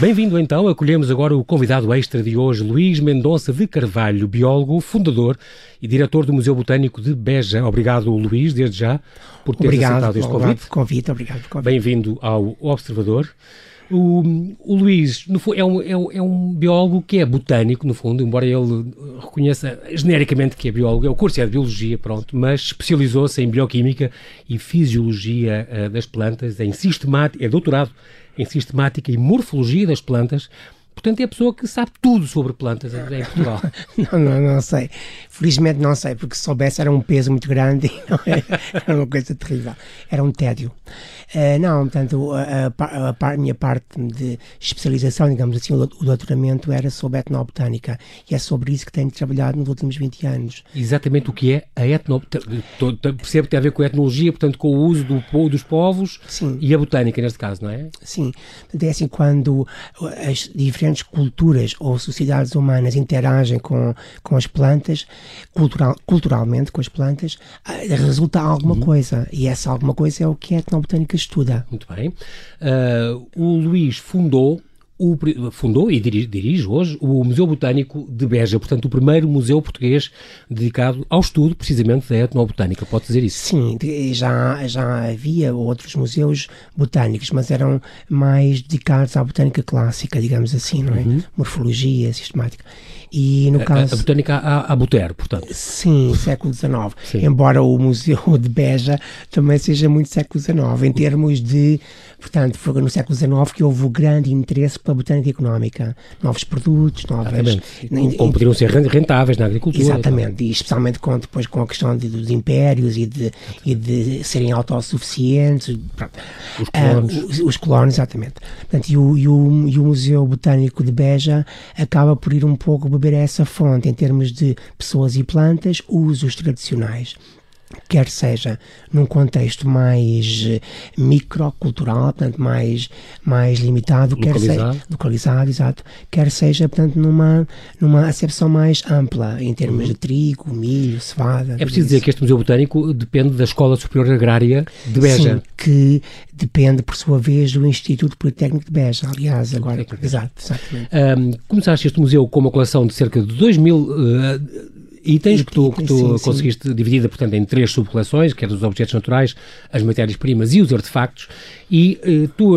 Bem-vindo então, acolhemos agora o convidado extra de hoje, Luís Mendonça de Carvalho, biólogo, fundador e diretor do Museu Botânico de Beja. Obrigado, Luís, desde já, por ter aceitado este convite. convite. Obrigado convite. Bem-vindo ao Observador. O, o Luís no, é, um, é, um, é, um, biólogo que é botânico, no fundo, embora ele reconheça genericamente que é biólogo, é o curso é de biologia, pronto, mas especializou-se em bioquímica e fisiologia uh, das plantas, em sistemática, é doutorado em sistemática e morfologia das plantas. Portanto, é a pessoa que sabe tudo sobre plantas em Portugal. não, não, não sei. Felizmente não sei, porque se soubesse era um peso muito grande e era uma coisa terrível. Era um tédio. Uh, não, portanto, a, a, a, minha parte de especialização, digamos assim, o, o doutoramento era sobre etnobotânica e é sobre isso que tenho trabalhado nos últimos 20 anos. Exatamente o que é a etnobotânica? Percebe que tem a ver com a etnologia, portanto, com o uso do, dos povos Sim. e a botânica, neste caso, não é? Sim. É assim, quando as diferentes culturas ou sociedades humanas interagem com, com as plantas, cultural, culturalmente com as plantas, ah, resulta alguma uhum. coisa. E essa alguma coisa é o que a etnobotânica estuda. Muito bem. Uh, o Luís fundou o, fundou e dirige, dirige, hoje o Museu Botânico de Beja, portanto, o primeiro museu português dedicado ao estudo, precisamente, da etnobotânica. Pode dizer isso? Sim, já, já havia outros museus botânicos, mas eram mais dedicados à botânica clássica, digamos assim, não é? Uhum. Morfologia, sistemática. E no a, caso... a botânica a, a Butero, portanto. Sim, século XIX. Sim. Embora o Museu de Beja também seja muito século XIX, em termos de Portanto, foi no século XIX que houve o grande interesse pela botânica económica. Novos produtos, novas... Como poderiam ser rentáveis na agricultura. Exatamente, e especialmente com, depois com a questão de, dos impérios e de, e de serem autossuficientes. Pronto. Os colonos. Uh, os, os colonos, exatamente. Portanto, e, o, e, o, e o Museu Botânico de Beja acaba por ir um pouco beber a essa fonte em termos de pessoas e plantas, usos tradicionais quer seja num contexto mais eh, microcultural, portanto mais mais limitado, localizado. quer seja localizado, exato, quer seja portanto numa numa acepção mais ampla em termos uhum. de trigo, milho, cevada. É preciso dizer que este museu botânico depende da Escola Superior Agrária de Beja, Sim, que depende por sua vez do Instituto Politécnico de Beja, aliás, agora, exato, exatamente. Um, começaste este museu com uma coleção de cerca de 2 mil uh, itens que tu, que tu sim, conseguiste sim. dividida, portanto, em três subcoleções, que é dos objetos naturais, as matérias-primas e os artefactos, e uh, tu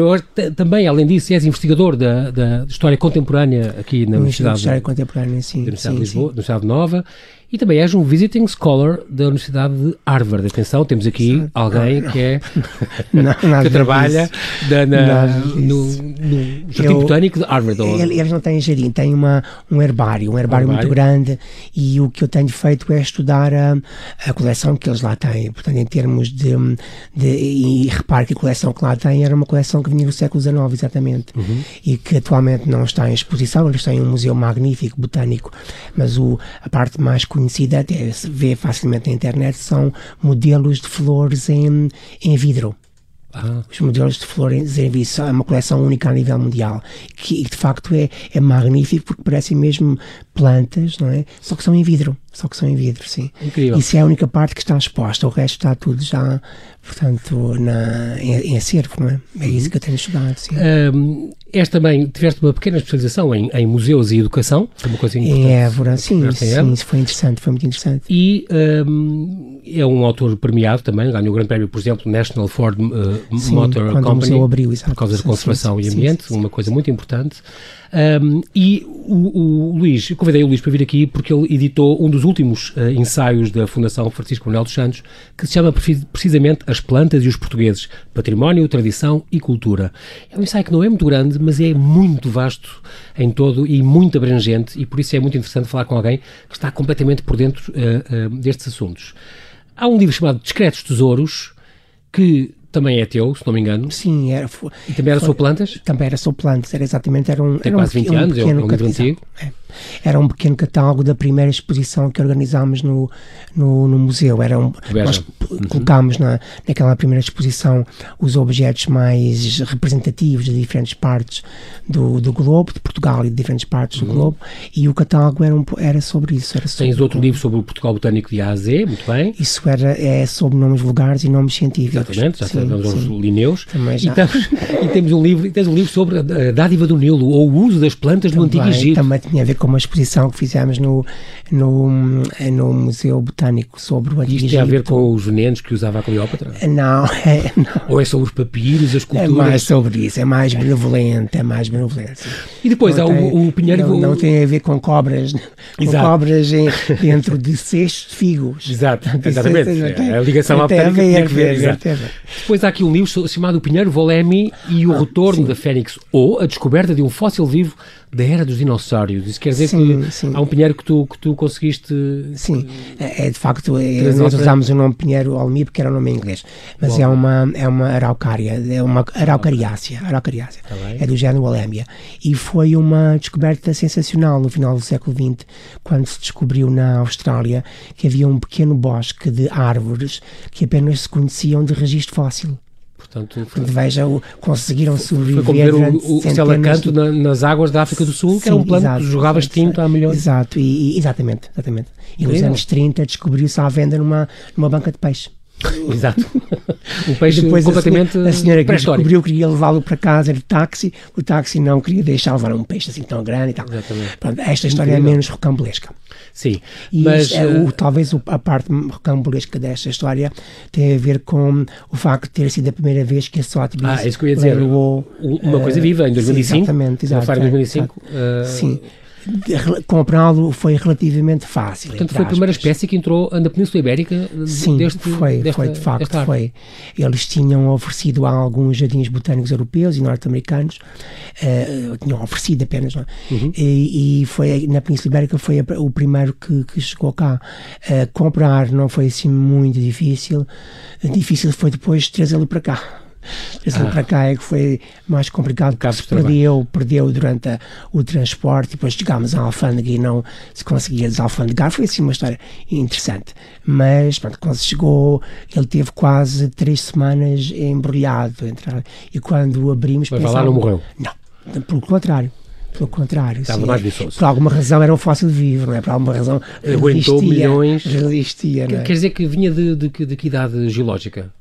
também, além disso, és investigador da, da história contemporânea aqui na Universidade, história contemporânea, sim, da Universidade de Lisboa, da Universidade Nova, e também és um visiting scholar da Universidade de Harvard. Atenção, temos aqui alguém que é não, que trabalha da, na, no, no Jardim Botânico de Harvard. Eles não têm jardim, têm uma, um herbário, um herbário, muito grande e o que eu tenho feito é estudar a, a coleção que eles lá têm. Portanto, em termos de, de e repare que a coleção que lá têm era uma coleção que vinha do século XIX, exatamente, uhum. e que atualmente não está em exposição. Eles têm um museu magnífico, botânico, mas o, a parte mais conhecida conhecida, até se vê facilmente na internet, são modelos de flores em, em vidro. Ah. Os modelos de flores em vidro são uma coleção única a nível mundial, que de facto é, é magnífico porque parecem mesmo plantas, não é? Só que são em vidro, só que são em vidro, sim. Incrível. Isso é a única parte que está exposta, o resto está tudo já, portanto, na, em, em acervo, não é? É isso que eu tenho estudado, sim. Um, és também, tiveste uma pequena especialização em, em museus e educação, foi uma coisa importante. Em Évora, sim, sim, isso foi interessante, foi muito interessante. E um, é um autor premiado também, ganhou o grande prémio, por exemplo, National Ford uh, sim, Motor Company, abriu, por causa da conservação sim, e ambiente, uma coisa muito importante. Um, e o, o Luís, eu convidei o Luís para vir aqui porque ele editou um dos últimos uh, ensaios da Fundação Francisco Manuel dos Santos, que se chama precisamente As Plantas e os Portugueses, Património, Tradição e Cultura. É um ensaio que não é muito grande, mas é muito vasto em todo e muito abrangente, e por isso é muito interessante falar com alguém que está completamente por dentro uh, uh, destes assuntos. Há um livro chamado Discretos Tesouros, que também é teu, se não me engano. Sim, era. E também era sobre plantas? Também era sobre plantas, era exatamente. Era um, Tem era quase um, 20 anos, um é um livro antigo. É. Era um pequeno catálogo da primeira exposição que organizámos no, no, no museu. Era um, nós uhum. colocámos na, naquela primeira exposição os objetos mais representativos de diferentes partes do, do globo, de Portugal e de diferentes partes uhum. do globo, e o catálogo era, um, era sobre isso. Era sobre Tens outro livro sobre o Portugal Botânico de A a Z, muito bem. Isso era, é sobre nomes vulgares e nomes científicos. Exatamente, já sabemos aos Lineus. Também já. E, temos, e temos um livro, tens um livro sobre a dádiva do Nilo, ou o uso das plantas também, no Antigo Egito. Também tinha a ver com uma exposição que fizemos no, no, no Museu Botânico sobre o Antigo Isto tem a ver com os venenos que usava a Cleópatra? Não, é, não. Ou é sobre os papiros, as culturas? É mais sobre isso, é mais benevolente, é mais benevolente. E depois não há tem, o, o Pinheiro... Não, não, tem a ver com cobras, com cobras em, dentro de cestos de figos. Exato, exatamente. É, a ligação à botânica tinha que ver. ver depois há aqui um livro chamado O Pinheiro Volemi e o ah, Retorno sim. da Fênix, ou a descoberta de um fóssil vivo da era dos dinossauros. Isso quer dizer sim, que sim. há um pinheiro que tu, que tu conseguiste. Sim, é, é de facto, é, nós usámos o nome pinheiro almi porque era o nome em inglês, mas Bom. é uma, é uma araucária, é uma araucariácea, araucariácea tá é do género Alémia. E foi uma descoberta sensacional no final do século XX, quando se descobriu na Austrália que havia um pequeno bosque de árvores que apenas se conheciam de registro fóssil. Portanto, foi, veja, conseguiram sobreviver. Foi como o, o Selacanto de... na, nas águas da África do Sul, Sim, que era um plano que jogava extinto há milhões. Exato, e, exatamente, exatamente. E nos anos 30 descobriu-se à venda numa, numa banca de peixe. Exato. Um peixe depois completamente a senhora que descobriu que queria levá-lo para casa de táxi, o táxi não queria deixar levar um peixe assim tão grande e tal. Exatamente. Pronto, esta história é Incrível. é menos rocambolesca. Sim, e mas é, o, talvez o, a parte rocambolesca desta história tem a ver com o facto de ter sido a primeira vez que a Sotheby's ah, isso que eu ia dizer, levou, uma coisa viva em 2005. Sim, exatamente, exatamente. Em 2005. Uh, sim comprá-lo foi relativamente fácil. Portanto, foi a primeira espécie que entrou na Península Ibérica Sim, deste, foi, desta, foi de facto, foi. Eles tinham oferecido a alguns jardins botânicos europeus e norte-americanos, uh, tinham oferecido apenas, é? uhum. e, e, foi na Península Ibérica foi a, o primeiro que, que chegou cá. Uh, comprar não foi assim muito difícil, difícil foi depois trazê-lo para cá. Ah. para cá é que foi mais complicado porque se perdeu, perdeu durante a, o transporte, depois chegámos à alfândega e não se conseguia desalfandegar. Foi assim uma história interessante. Mas pronto, quando se chegou, ele teve quase três semanas embrulhado. Entre, e quando abrimos. Mas lá não morreu? Não, pelo contrário. Pelo contrário, Estava mais viçoso. Por alguma razão era um fóssil vivo, não é? Por alguma razão aguentou milhões. Resistia, não é? Quer dizer que vinha de, de, de que idade geológica?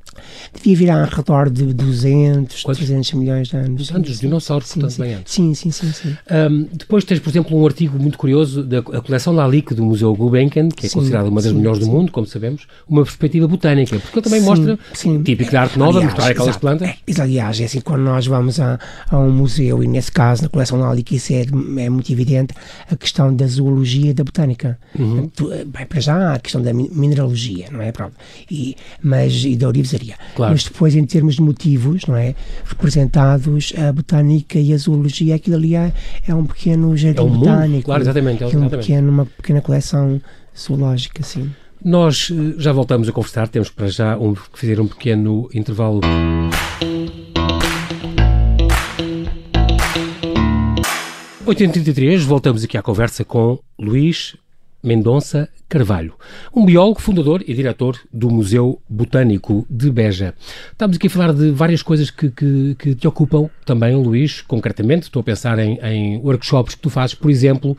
Devia virar ao redor de 200, Quantos? 300 milhões de anos. Antes dos dinossauros, sim, portanto, sim. bem antes. Sim, sim, sim. sim. Um, depois tens, por exemplo, um artigo muito curioso da coleção Lalique do Museu Gulbenkian, que é sim, considerada uma das sim, melhores do mundo, como sabemos, uma perspectiva botânica, porque ele também mostra, sim. típico da arte nova, aliás, mostrar aquelas exato, plantas. É, aliás, é assim, quando nós vamos a, a, um museu, e nesse caso, na coleção Lalique, isso é, é muito evidente, a questão da zoologia da botânica. Uhum. Bem, para já, a questão da mineralogia, não é? Pronto. E, mas, e da orivesaria. Claro. Mas depois, em termos de motivos, não é? Representados a botânica e a zoologia, aquilo ali é, é um pequeno jardim é um botânico. Mundo, claro, exatamente. É, exatamente. Um pequeno, uma pequena coleção zoológica, sim. Nós eh, já voltamos a conversar, temos para já um, fazer um pequeno intervalo. ...833, voltamos aqui à conversa com Luís Mendonça Carvalho, um biólogo, fundador e diretor do Museu Botânico de Beja. Estamos aqui a falar de várias coisas que, que, que te ocupam também, Luís, concretamente. Estou a pensar em, em workshops que tu fazes, por exemplo,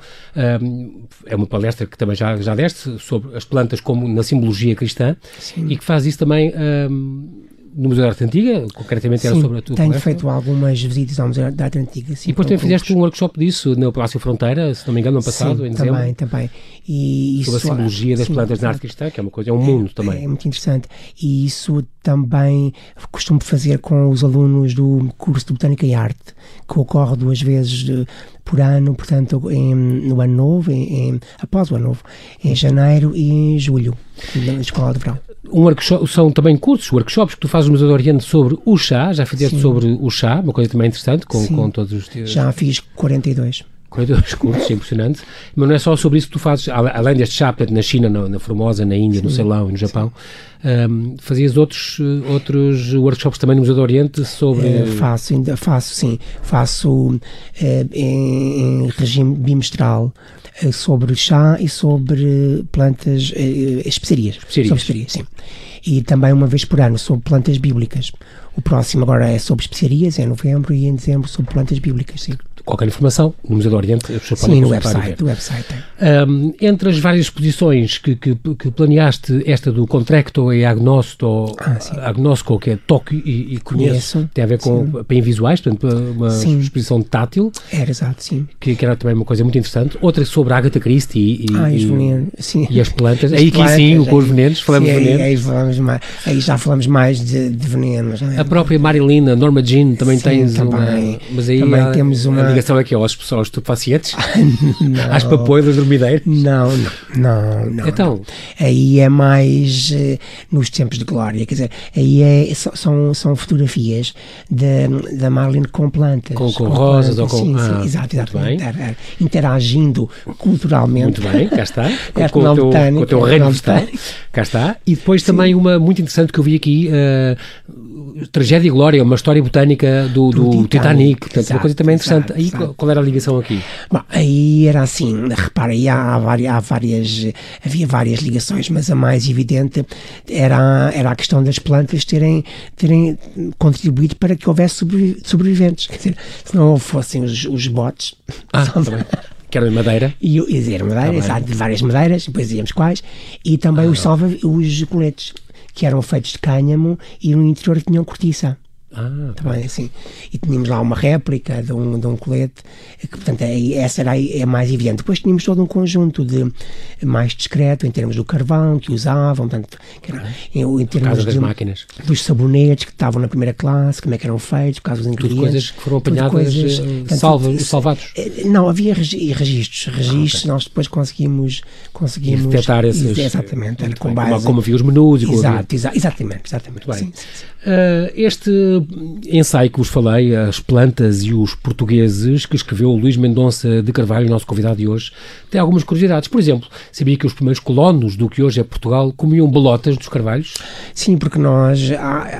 um, é uma palestra que também já, já deste sobre as plantas como na simbologia cristã Sim. e que faz isso também um, no Museu da Arte Antiga, concretamente era sobre a tua tenho palestra. feito algumas visitas ao Museu da Arte Antiga. Sim, e depois também fizeste um workshop disso no Palácio Fronteira, se não me engano, no ano passado, sim, em dezembro. também, também. E sobre isso, a simbologia das sim, plantas na arte cristã, que é uma coisa, é um mundo é, também. É muito interessante. E isso também costumo fazer com os alunos do curso de Botânica e Arte, que ocorre duas vezes de, por ano, portanto, em, no ano novo, em, em, após o ano novo, em janeiro e em julho, na Escola de Verão um workshop, são também cursos, workshops que tu fazes no Museu do Oriente sobre o chá, já fizeste Sim. sobre o chá, uma coisa também interessante, com, com todos os... Já fiz 42. 42 cursos, é impressionante. Mas não é só sobre isso que tu fazes, além deste chá, na China, na, na Formosa, na Índia, Sim. no Ceilão e no Japão. Um, fazias outros, outros workshops também no Museu do Oriente sobre. Uh, faço, ainda faço, sim. Faço uh, em, regime bimestral uh, sobre chá e sobre plantas, especiarias. Especiarias. Sobre especiarias, sim. E também uma vez por ano sobre plantas bíblicas. O próximo agora é sobre especiarias, é em novembro, e em dezembro sobre plantas bíblicas, sim qualquer informação no Museu do Oriente, Sim, no website, website. Um, entre as várias exposições que, que, que, planeaste, esta do Contracto e Agnosto, ah, Agnosco, que é toque e, e conheço, conheço, tem a ver com bem visuais, portanto, uma sim. exposição tátil. Era, exato, sim. Que, que, era também uma coisa muito interessante. Outra sobre a Agatha Christie e, ah, e, sim. e as plantas. As aí plantas, sim, aí, com os venenos, falamos sim, venenos. Aí, aí, falamos mais, aí já falamos mais de, de venenos. É? A própria Marilina, Norma Jean, também sim, tens também, uma... Mas aí também temos uma... A ligação aqui aos pessoas aos estupefacientes? Às papoilas dormideiras? Não, não, não, não. Então? Aí é mais uh, nos tempos de glória, quer dizer, aí é, são, são fotografias da Marlene com plantas. Com, com, com rosas plantas, ou com... Sim, ah, sim, exato, exato. Inter, interagindo culturalmente. Muito bem, cá está. Com, com, o, teu, com o teu reino vegetal. Cá está. E depois sim. também uma muito interessante que eu vi aqui, uh, Tragédia e Glória, uma história botânica do, do, do Titanic. Portanto, exato, uma coisa também interessante. Exato, aí exato. qual era a ligação aqui? Bom, aí era assim, repara, aí há, há, várias, havia várias ligações, mas a mais evidente era, era a questão das plantas terem, terem contribuído para que houvesse sobreviventes. Quer dizer, se não fossem os, os botes. Ah, que era de madeira? E, e era madeira, tá exato, de várias madeiras, depois dizíamos quais, e também ah. os, salva, os coletes, que eram feitos de cânhamo e no interior tinham cortiça. Ah, também assim. E tínhamos lá uma réplica de um, de um colete, que portanto é, essa era é mais evidente. Depois tínhamos todo um conjunto de mais discreto em termos do carvão que usavam, portanto, que era, em, em termos das máquinas. dos sabonetes que estavam na primeira classe, como é que eram feitos, caso dos ingredientes. Tudo coisas que foram apanhadas, coisas, uh, portanto, salva, salvados. Eh, não, havia registros, registros, ah, okay. nós depois conseguimos, conseguimos detectar esses. Exatamente, com base, como, como havia os menus e Exato, exa exatamente, exatamente. Sim, sim, sim. Uh, este ensaio que vos falei, As Plantas e os Portugueses, que escreveu Luís Mendonça de Carvalho, nosso convidado de hoje, tem algumas curiosidades. Por exemplo, sabia que os primeiros colonos do que hoje é Portugal comiam bolotas dos carvalhos? Sim, porque nós,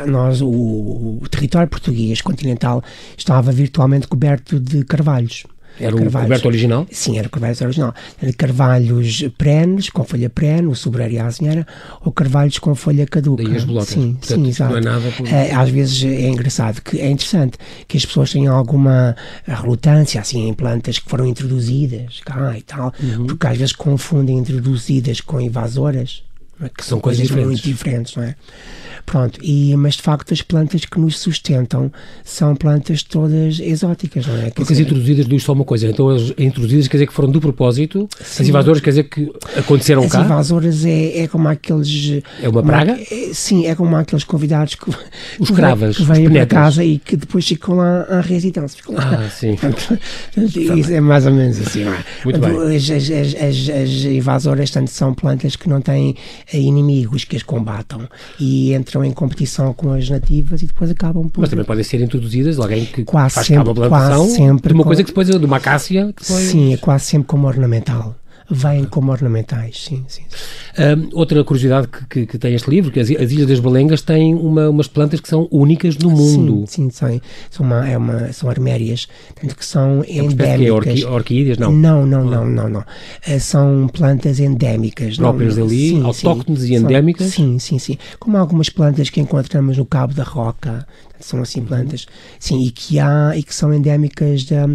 nós o, o território português continental estava virtualmente coberto de carvalhos. Era o coberto original? Sim, era o coberto original. Carvalhos perenes, com folha perene, o sobreiro e a azinheira, ou carvalhos com folha caduca. Daí as bolotas. Sim, Portanto, sim, exato. Não é nada por... é, às vezes é engraçado, que é interessante que as pessoas tenham alguma relutância, assim, em plantas que foram introduzidas cá e tal, uhum. porque às vezes confundem introduzidas com invasoras, é? que são coisas, coisas muito diferentes, não é? Pronto, e, mas de facto as plantas que nos sustentam são plantas todas exóticas, não é? Quer Porque dizer, as introduzidas diz só uma coisa, então as introduzidas quer dizer que foram do propósito, sim. as invasoras quer dizer que aconteceram as cá? As invasoras é, é como aqueles... É uma praga? É, sim, é como aqueles convidados que... Os cravas, que vêm para casa e que depois ficam lá à residência. Ficam lá. Ah, sim. Isso é mais ou menos assim, não é? Muito bem. As, as, as, as invasoras tanto são plantas que não têm inimigos que as combatam e entre entram em competição com as nativas e depois acabam por. Mas também podem ser introduzidas alguém que quase faz sempre, uma plantação quase sempre de uma coisa que depois de uma acácia depois... Sim, é quase sempre como ornamental vêm como ornamentais, sim, sim. Um, outra curiosidade que, que, que, tem este livro, que as, as Ilhas das Balengas têm uma, umas plantas que são únicas no mundo. Sim, sim, são, são, uma, é uma, são armérias, tanto que são é endémicas. Que é orquídeas, não? Não, não, não, não, não. Uh, são plantas endémicas. Próprias não, sim, autóctones sim, e endémicas? Sim, sim, sim. Como algumas plantas que encontramos no Cabo da Roca, são assim uhum. plantas, sim, e que há e que são endémicas da,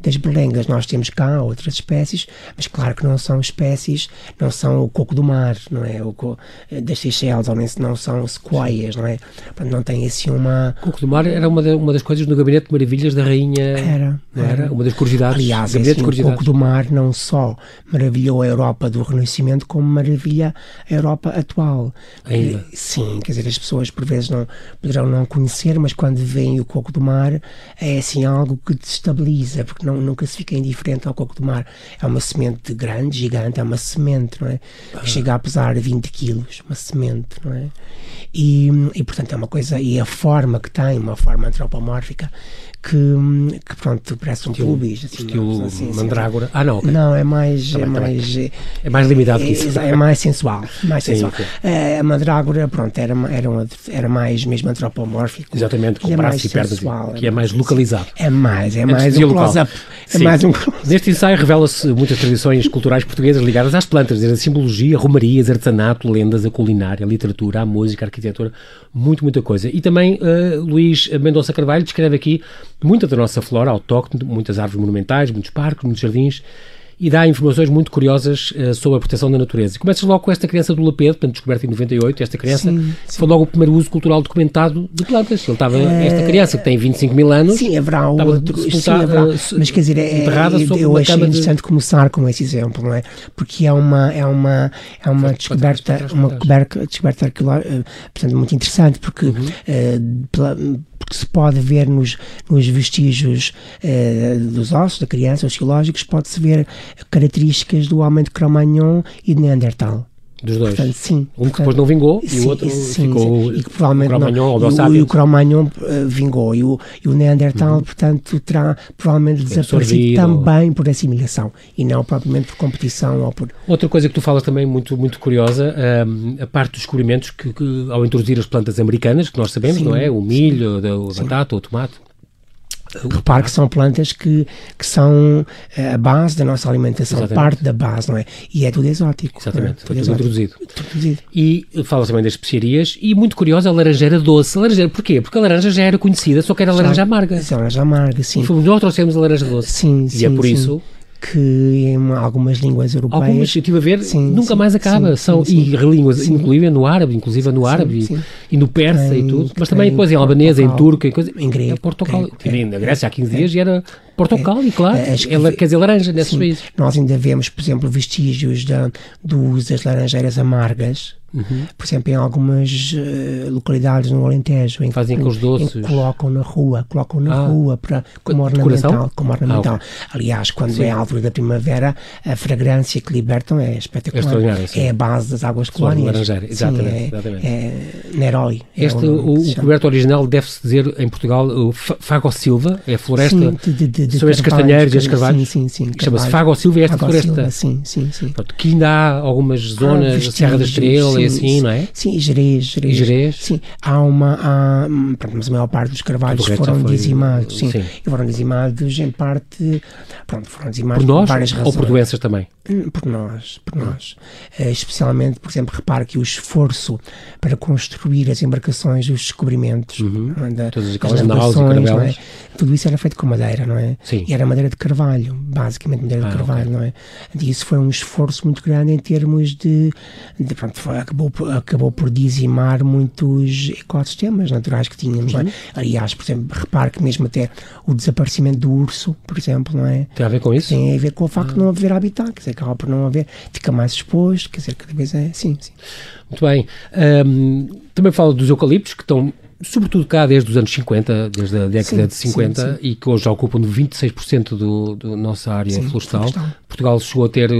das belengas. Nós temos cá outras espécies, mas claro que não são espécies, não são o coco do mar, não é? O co, eh, das Seychelles, ou nem não são sequoias, não é? Portanto, não tem assim uma. O coco do mar era uma, de, uma das coisas no Gabinete de Maravilhas da Rainha. Era. Não era? Uma das curiosidades. Aliás, assim, o coco do mar não só maravilhou a Europa do Renascimento, como maravilha a Europa atual. Ainda. Sim, quer dizer, as pessoas por vezes não poderão não conhecer, mas quando vem o coco do mar é assim algo que destabiliza, porque não, nunca se fica indiferente ao coco do mar. É uma semente grande gigante, gigante, é uma semente, não é? Que chega a pesar 20 quilos, uma semente, não é? E, e portanto é uma coisa, e a forma que tem, uma forma antropomórfica, que, que pronto, parece um estilo, pubis. Assim, estilo assim, mandrágora. Ah, não, okay. Não, é mais. Também, é, mais é mais limitado é, que isso. É, mais sensual. Mais sensual. Sim, é, a mandrágora, pronto, era, era, uma, era mais mesmo antropomórfico. Exatamente, com braços e pernas. Que é mais localizado. É mais, é mais um close-up. É mais um Neste ensaio revela-se muitas tradições culturais portuguesas ligadas às plantas, desde a simbologia, romarias, artesanato, lendas, a culinária, a literatura, a música, a arquitetura, muito, muita coisa. E também uh, Luís Mendonça Carvalho descreve aqui muita da nossa flora autóctone, muitas árvores monumentais, muitos parques, muitos jardins, e dá informações muito curiosas uh, sobre a proteção da natureza. E começas logo com esta criança do Lapedo, portanto, descoberta em 98, esta criança, sim, sim. foi logo o primeiro uso cultural documentado de plantas. Ele estava, é... esta criança que tem 25 mil anos, sim, haverá outro, sim, haverá, mas quer dizer, é, eu, eu achei interessante de... começar com esse exemplo, não é? Porque é uma, é uma, é uma descoberta, uma descoberta, descoberta arqueológica, eh, portanto, muito interessante, porque uhum. uh, pela, porque se pode ver nos, nos vestígios uh, dos ossos da criança, os pode-se ver características do homem de Cro-Magnon e de Neandertal. Dos dois. Portanto, sim. Um portanto, que depois não vingou sim, e o outro sim, ficou. Sim. E que provavelmente o Cro-Magnon e, o, e o Cro-Magnon uh, vingou. E o, e o Neandertal, uhum. portanto, terá provavelmente desaparecido também por assimilação e não propriamente por competição ou por. Outra coisa que tu falas também muito, muito curiosa, um, a parte dos descobrimentos que, que, ao introduzir as plantas americanas, que nós sabemos, não é? O milho, a batata, o tomate Repare que são plantas que, que são eh, a base da nossa alimentação, Exatamente. parte da base, não é? E é tudo exótico. Exatamente, é? tudo, tudo introduzido. introduzido. E fala também das especiarias e muito curiosa a laranjeira doce. A laranjeira, porquê? Porque a laranja já era conhecida, só que era a laranja amarga. A laranja amarga, sim. E fomos nós trouxemos a laranja doce. Sim, sim. E é por sim. isso que em algumas línguas europeias. Algumas, eu estive a ver, sim, nunca sim, mais acaba. Sim, São, e línguas, inclusive no árabe, inclusive no árabe e, e, no persa tem, e tudo, mas também depois em albanês, em turco, em, coisa, em grego. É Portugal. Grego, na Grécia há 15 dias e era Portugal, e claro, As, ela quer dizer laranja nesses países. Nós ainda vemos, por exemplo, vestígios da, do uso das laranjeiras amargas Uhum. Por exemplo, em algumas uh, localidades no Alentejo em que, Fazem com os doces. que colocam na rua, colocam na ah. rua para, como ornamental. Como ornamental. Ah, okay. Aliás, quando Sim. é a árvore da primavera, a fragrância que libertam é espetacular. É, é a base das águas colónias. Exatamente, Sim, é, exatamente. É Neroi. É este, é o, o coberto original deve-se dizer em Portugal o Fago Silva, é a floresta sim, de, de, de, são estes castanheiros e as carvalhos. Sim, sim, sim. Chama-se Fago Silva e esta Fago floresta. Sim, sim, sim. Pronto, que ainda há algumas zonas, ah, Serra da Estrela e assim, não é? Sim, Jerez, Jerez. Jerez? Sim, há uma. Há, pronto, mas a maior parte dos carvalhos foram foi, dizimados. Sim, sim, e foram dizimados em parte. Pronto, foram dizimados por, nós, por várias razões. Ou por doenças também? Hum, por nós, por nós. Uh, especialmente, por exemplo, repare que o esforço para construir as embarcações, os descobrimentos, uhum. É, da, todas aquelas naves e é? tudo isso era feito com madeira, não é? Sim. E era madeira de carvalho, basicamente madeira ah, de carvalho, okay. não é? E isso foi um esforço muito grande em termos de, de pronto, foi, acabou, acabou por dizimar muitos ecossistemas naturais que tínhamos, uhum. não é? Aliás, por exemplo, repare que mesmo até o desaparecimento do urso, por exemplo, não é? Tem a ver com isso? Tem a ver com o facto ah. de não haver habitat, quer dizer, acaba por não haver, fica mais exposto, quer dizer, cada vez é, sim, sim. Muito bem. Um, também falo dos eucaliptos, que estão sobretudo cá desde os anos 50, desde a década sim, de 50, sim, sim. e que hoje ocupam 26% do, do nossa área florestal. florestal. Portugal chegou a ter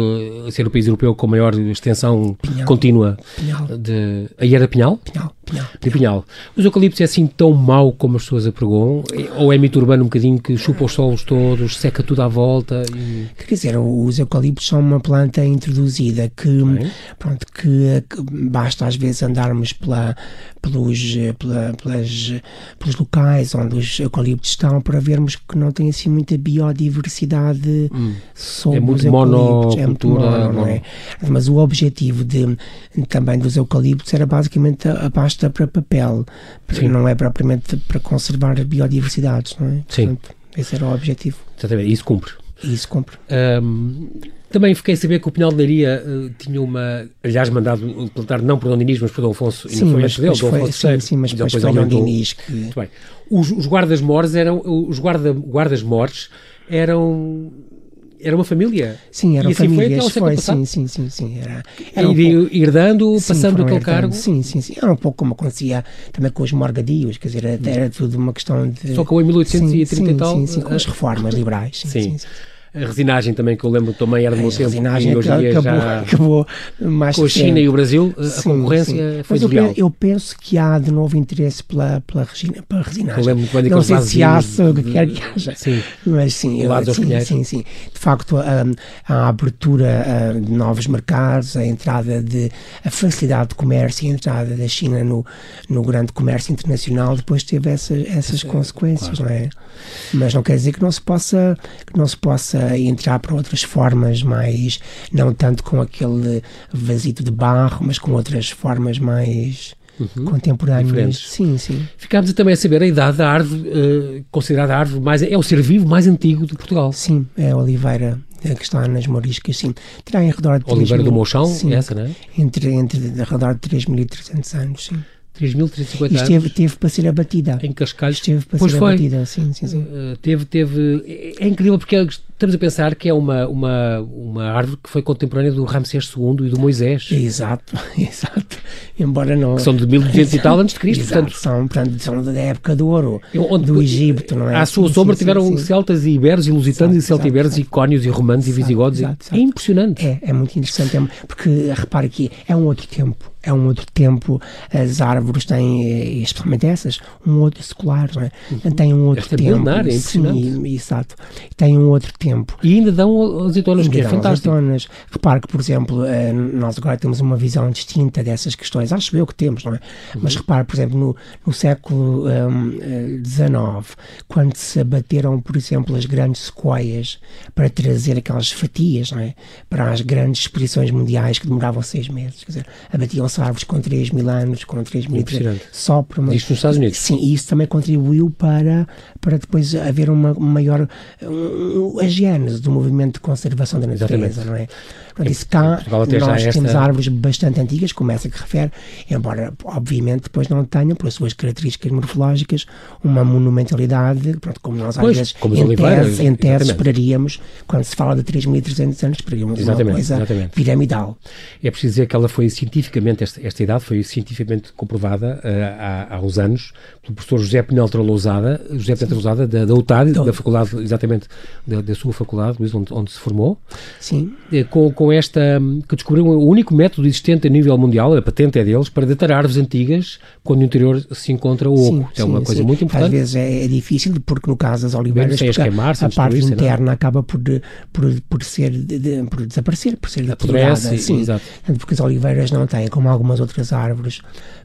a ser o país europeu com maior extensão Pinhal. contínua Pinhal. de. Aí era Pinhal? Pinhal. Pinhal. De Pinhal. Os eucaliptos é assim tão mau como as pessoas apregoam? Ou é mito urbano um bocadinho que chupa os solos todos, seca tudo à volta? E... Quer dizer, os eucaliptos são uma planta introduzida que, pronto, que, que, basta às vezes andarmos pela, pelos, pela, pelas, pelos locais onde os eucaliptos estão para vermos que não tem assim muita biodiversidade hum. sobre é muito monocultura, é muito mono, não é? Mas o objetivo de, também dos eucaliptos era basicamente a, a pasta para papel, Sim. não é propriamente para conservar biodiversidades, não é? Sim. Portanto, esse era o objetivo. Exatamente, isso cumpre. Isso cumpre. Um, também fiquei a saber que o Pinhal de Leiria uh, tinha uma, aliás, mandado plantar não por Dom Dinis, mas por Dom Afonso, sim, e não foi mas dele, Dom Afonso sim, sim, mas depois, depois foi Dom Dinis que... Muito bem. Os, os guardas-mores eram, os guarda, guardas-mores eram era uma família. Sim, eram e assim famílias. Foi, sim, sim, sim, sim. Era, era um pouco, herdando, sim, passando aquele herdando, cargo. Sim, sim, sim. Era um pouco como acontecia também com os morgadios, quer dizer, era, era tudo uma questão de. Só que em 1830 sim, e tal. Sim, sim, com as reformas liberais. Sim, sim. Sim. a resinagem também, que eu lembro também era do meu tempo. A resinagem hoje acabou, já... acabou mais Com a China e o Brasil, sim, a concorrência sim. foi Mas eu, eu, penso que há de novo interesse pela, pela, resina, pela resinagem. Eu lembro quando Não sei se há o que quer que haja. Sim. Mas sim, eu, sim, sim, sim. De facto, a, a abertura a, de novos mercados, a entrada de a facilidade de comércio e a entrada da China no, no grande comércio internacional depois teve essa, essas é, consequências, claro. não é? Mas não quer dizer que não se possa que não se possa entrar para outras formas mais não tanto com aquele vasito de barro, mas com outras formas mais Uhum. contemporâneas. Diferentes. Sim, sim. Ficámos também a saber a idade da árvore, uh, considerada a árvore mais. É o ser vivo mais antigo de Portugal. Sim, é a oliveira que está nas Moriscas, sim. Terá em redor de. Oliveira mil, do Mochão, sim, essa, não é? Entre, entre, em redor de 3.300 anos, sim. 3.350 anos. Esteve, teve para ser abatida. Em Cascalhos. Esteve para pois ser foi. abatida, sim, sim, sim. Uh, teve, teve, é incrível porque estamos a pensar que é uma, uma, uma árvore que foi contemporânea do Ramsés II e do Moisés. Exato, exato. Embora não... Que são de 1200 e tal antes de Cristo, exato, portanto... São, portanto, são da época do ouro, onde, do Egito, não é? À sua sim, sombra sim, tiveram sim, celtas e iberos e lusitanos exato, e celtiberos e cónios e romanos e visigodos. É impressionante. É, é muito interessante, é, porque repare que é um outro tempo é um outro tempo, as árvores têm, eh, especialmente essas, um outro secular, não é? Uhum. Tem um outro Esta tempo. Milenar, é. Sim, exato. Tem um outro tempo. E ainda dão azeitonas, que é fantástico. Azeitonas. Repare que, por exemplo, eh, nós agora temos uma visão distinta dessas questões, acho eu que temos, não é? Uhum. Mas repare, por exemplo, no, no século XIX, um, eh, quando se abateram, por exemplo, as grandes sequoias para trazer aquelas fatias, não é? Para as grandes exposições mundiais que demoravam seis meses, quer dizer, abatiam árvores com 3 mil anos, com 3 mil só por uma... Isto nos Estados Unidos. Sim, e isso também contribuiu para, para depois haver uma maior... Um, a gênese do movimento de conservação da natureza, Exatamente. não é? Portanto, isso cá, nós esta... temos árvores bastante antigas, como essa que refere, embora, obviamente, depois não tenham, pelas suas características morfológicas, uma monumentalidade, pronto, como nós às vezes, como em, tese, em tese, esperaríamos, quando se fala de 3.300 anos, esperaríamos exatamente, uma coisa exatamente. piramidal. É preciso dizer que ela foi cientificamente, esta, esta idade foi cientificamente comprovada uh, há, há uns anos pelo professor José Peneltra Lousada, José Peneltra Lousada, da, da UTAD, da faculdade, exatamente, da, da sua faculdade, onde, onde se formou. Sim. Com, com esta, que descobriu o único método existente a nível mundial, a patente é deles, para datar árvores antigas quando no interior se encontra o oco. É uma sim, coisa sim. muito importante. Às vezes é, é, difícil, porque no caso das oliveiras, queimar, a, a parte interna acaba por, por, por ser, de, por desaparecer, por ser deteriorada. Sim, exato. Porque as oliveiras não têm, como algumas outras árvores,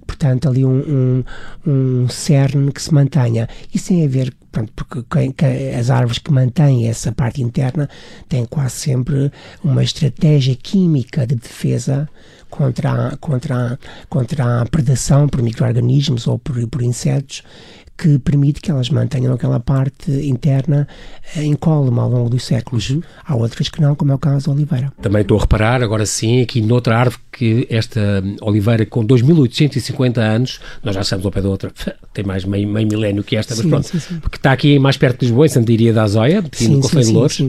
portanto, ali um, um, um cerne que se mantenha. Isso tem a ver Pronto, porque quem, quem, as árvores que mantêm essa parte interna têm quase sempre uma estratégia química de defesa contra a, contra a, contra a predação por micro-organismos ou por, por insetos que permite que elas mantenham aquela parte interna eh, incólume ao longo dos séculos. Uhum. Há outras que não, como é o caso da oliveira. Também estou a reparar, agora sim, aqui noutra árvore, que esta oliveira com 2.850 anos, nós já estamos ao pé da outra, tem mais meio, meio milénio que esta, mas sim, pronto, sim, sim. porque está aqui mais perto de Lisboa, em Sandiria da Azóia, no Conselho de Louros,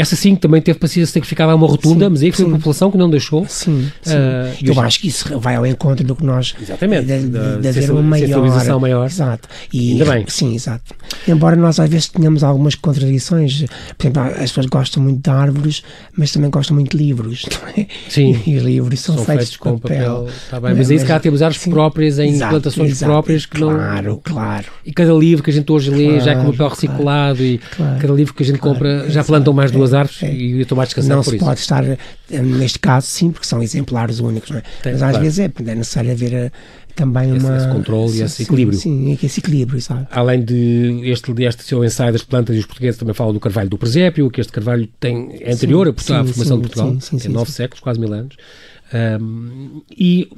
essa sim também teve paciência ter que ficar a uma rotunda, mas aí foi a população que não deixou. Sim, sim. Uh, eu acho que isso vai ao encontro do que nós... Exatamente. De, de, de haver uma maior... maior. Exato. E, Ainda bem. Sim, exato. Embora nós às vezes tenhamos algumas contradições, por exemplo, as pessoas gostam muito de árvores, mas também gostam muito de livros. É? Sim. E, livros são, são feitos, feitos com papel. papel. Tá bem, mas, é isso cá temos árvores sim, próprias, em exato, plantações exato, próprias que claro, não. Claro, claro. E cada livro que a gente hoje lê claro, já é com papel reciclado e cada livro que a gente compra já plantam mais duas é, árvores é. e eu estou mais descansado não por isso. Se pode estar, eh, neste caso, sim, porque são exemplares únicos, não é? Tem, mas às vezes é, é necessário haver eh, também esse, uma... Esse controle e esse equilíbrio. Sim, esse equilíbrio, exato. Além de este, este seu ensaio das plantas e os portugueses também falam do carvalho do presépio, que este carvalho tem, é anterior sim, à, sim, formação sim, de Portugal, tem nove séculos, quase mil anos. Um, e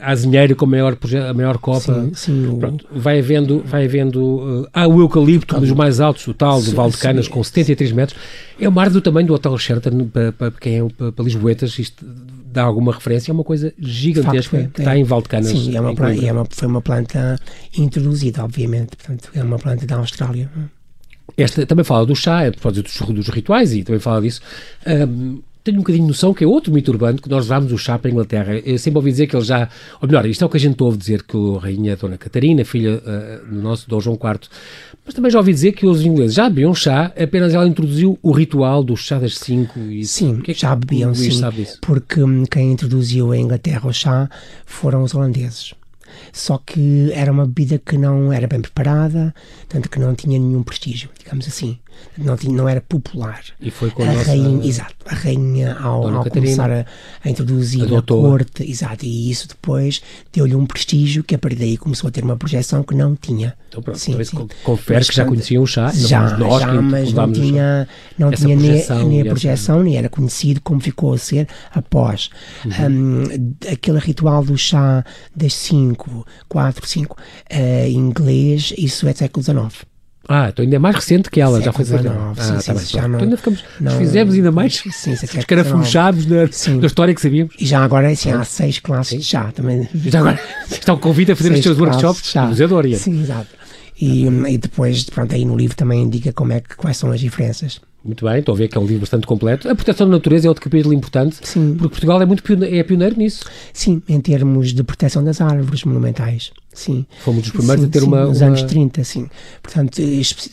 a azinheira com a maior, a maior copa. Sim, sim, Pronto, vai havendo, vai havendo uh, há o eucalipto, um dos mais altos, o tal, do Val de Canas, sim, com 73 metros. É uma árvore do tamanho do Hotel Sheraton, para, para quem é para, para Lisboetas, isto dá alguma referência, é uma coisa gigantesca facto, é, que está é, em Valdecanas. Sim, é uma, planta, é uma, foi uma planta introduzida, obviamente, portanto, é uma planta da Austrália. Esta também fala do chá, pode dizer dos, dos rituais e também fala disso. Um, tenho um bocadinho de noção que é outro mito urbano que nós levámos o chá para a Inglaterra. Eu sempre ouvi dizer que ele já. Ou melhor, isto é o que a gente ouve dizer que a rainha Dona Catarina, filha uh, do nosso Dom João IV, mas também já ouvi dizer que os ingleses já bebiam chá, apenas ela introduziu o ritual do chá das 5. Sim, que é que já bebiam, sim. Porque hum, quem introduziu a Inglaterra o chá foram os holandeses só que era uma bebida que não era bem preparada, tanto que não tinha nenhum prestígio, digamos assim não, tinha, não era popular. E foi com a, a nossa... rainha, exato, a rainha ao, ao começar a, a introduzir a, a corte, exato, e isso depois deu-lhe um prestígio que a partir daí começou a ter uma projeção que não tinha. Então pronto, sim, sim. confere que já conheciam o chá, já, nós já, mas não tinha, não tinha nem, nem a projeção, nem era conhecido como ficou a ser após. Uhum. Um, aquele ritual do chá das 5, 4, 5, inglês, isso é século XIX. Ah, então ainda é mais recente que ela, já foi feita. Ah, sim, tá sim, bem, já não, então ainda ficamos, não, fizemos ainda mais, sim, escarafunchados na, na história que sabíamos. E já agora assim, há seis classes chá também. Já agora está o convite a fazer os seus workshops no Museu do Oriente. Sim, exato. E, e depois, pronto, aí no livro também indica como é que, quais são as diferenças. Muito bem, estou a ver que é um livro bastante completo. A proteção da natureza é outro capítulo importante, Sim. porque Portugal é muito pioneiro, é pioneiro nisso. Sim, em termos de proteção das árvores monumentais. Sim. Fomos os primeiros sim, a ter sim, uma. Nos uma... anos 30, sim. Portanto,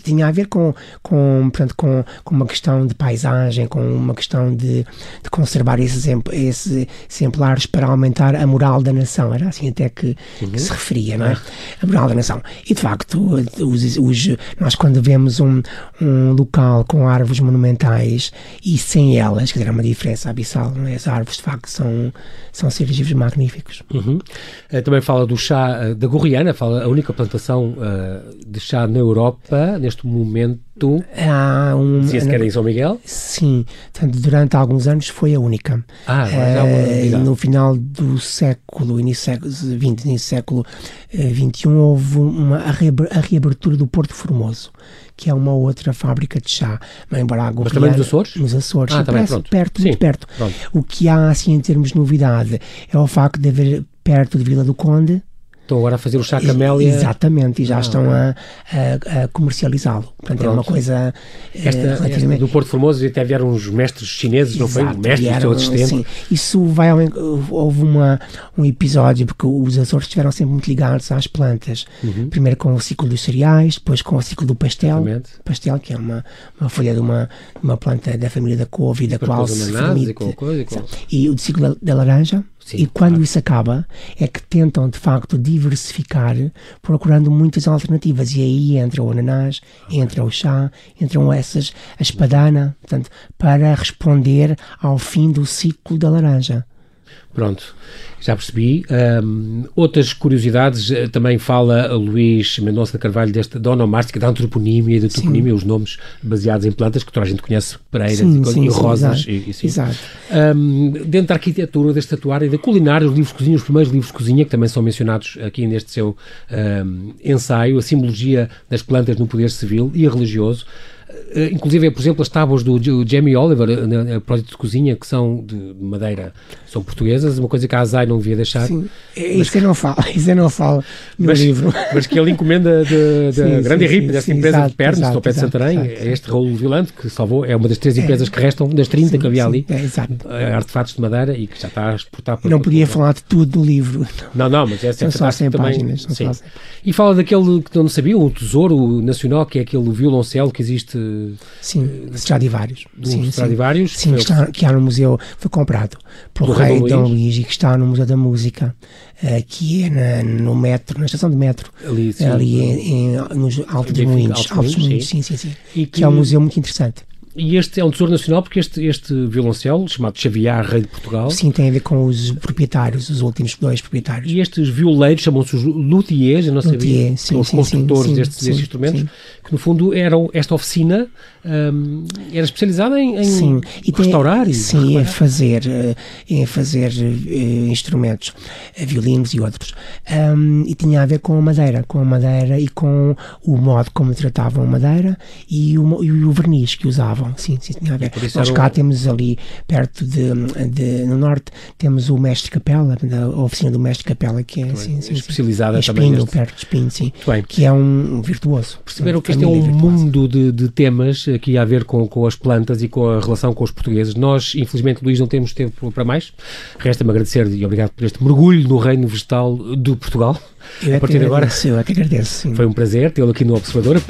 tinha a ver com, com, portanto, com, com uma questão de paisagem, com uma questão de, de conservar esses, esses exemplares para aumentar a moral da nação. Era assim até que, uhum. que se referia, não é? A moral da nação. E de facto, os, os, nós quando vemos um, um local com árvores monumentais e sem elas, quer dizer, há uma diferença abissal, não é? As árvores de facto são, são seres vivos magníficos. Uhum. Eh, também fala do chá eh, da Gorriana, fala a única plantação uh, de chá na Europa, neste momento. Há um, Dizia-se que era em São Miguel? Sim, portanto, durante alguns anos foi a única. Ah, uh, no final do século, início XX, início século XXI, houve uma, a, reabertura do Porto Formoso que é uma outra fábrica de chá. Mas, embora a Mas também nos Açores? Nos Açores, ah, também, perto, perto muito perto. Pronto. O que há, assim, em termos de novidade, é o facto de haver perto de Vila do Conde, Estão agora a fazer o chá camélia. Exatamente, e já ah, estão a, a, a comercializá-lo. Portanto, Pronto. é uma coisa. Eh, esta, relativamente... esta do Porto Formoso e até vieram uns mestres chineses, não foi? O mestre e o seu assistente. Sim. Isso vai. Houve uma, um episódio, porque os Açores estiveram sempre muito ligados às plantas. Uhum. Primeiro com o ciclo dos cereais, depois com o ciclo do pastel. Exatamente. Pastel, que é uma, uma folha de uma, uma planta da família da couve, da qual se. E, e, e o ciclo da, da laranja Sim, e quando claro. isso acaba, é que tentam de facto diversificar, procurando muitas alternativas. E aí entra o ananás, okay. entra o chá, entram essas, a espadana, portanto, para responder ao fim do ciclo da laranja. Pronto, já percebi. Um, outras curiosidades, eh, também fala Luís Mendonça de Carvalho desta da onomástica, da antroponímia e da toponímia, sim. os nomes baseados em plantas que toda a gente conhece, pereiras sim, e, sim, e rosas. Exato. E, e, exato. Um, dentro da arquitetura, da estatuária e da culinária, os livros de cozinha, os primeiros livros de cozinha, que também são mencionados aqui neste seu um, ensaio, a simbologia das plantas no poder civil e religioso, inclusive, por exemplo, as tábuas do, Jamie Oliver, a, a projeto de cozinha, que são de madeira, são portuguesas, uma coisa que a Azai não devia deixar. Sim, isso eu não falo, isso eu não falo no mas, livro. Mas que ele encomenda da Grande RIP, desta sim, empresa exato, de Pernas, ao pé de Santarém, é este Raul Vilante, que salvou, é uma das três é. empresas é, que restam, das 30 sim, que havia ali, é, artefatos de madeira e que já está a exportar para Não podia falar de tudo no livro. Não, não, mas é só 100 também. páginas. Sim. E fala daquele que não sabia, um tesouro nacional, que é aquele violoncelo que existe Sim, Stradivarius. Sim, Stradivarius? Sim, que, está, que há no museu, foi comprado pelo rei Dom Luís. E que está no Museu da Música, uh, que é na, no metro, na estação de metro, ali, sim, ali em, em, nos Altos dos Moinhos. Altos Moinhos, sim, sim, sim. sim. Que, que é um museu muito interessante. E este é um tesouro nacional porque este, este violoncelo, chamado Xavier, rei de Portugal... Sim, tem a ver com os proprietários, os últimos dois proprietários. E estes violeiros chamam-se os luthiers, eu não sabia, sim, são os sim, construtores sim, destes, destes instrumentos, que no fundo eram esta oficina um, era especializada em, em sim, e restaurar tem, e sim, em fazer, eh, em fazer uh, instrumentos, uh, violinos e outros. Um, e tinha a ver com a madeira, com a madeira e com o modo como tratavam a madeira e o, e o verniz que usavam. Sim, sim, tinha a ver. Nós cá temos ali, perto de, de, no norte, temos o mestre capela, a oficina do mestre capela, que é assim, sim, especializada sim. também. Espinho, perto de Espinho, sim. Que é um virtuoso. Perceberam que este é um mundo de, de temas aqui a ver com, com as plantas e com a relação com os portugueses. Nós, infelizmente, Luís, não temos tempo para mais. Resta-me agradecer e obrigado por este mergulho no reino vegetal do Portugal. Eu a partir de agora. Eu é que agradeço. Sim. Foi um prazer tê-lo aqui no Observador.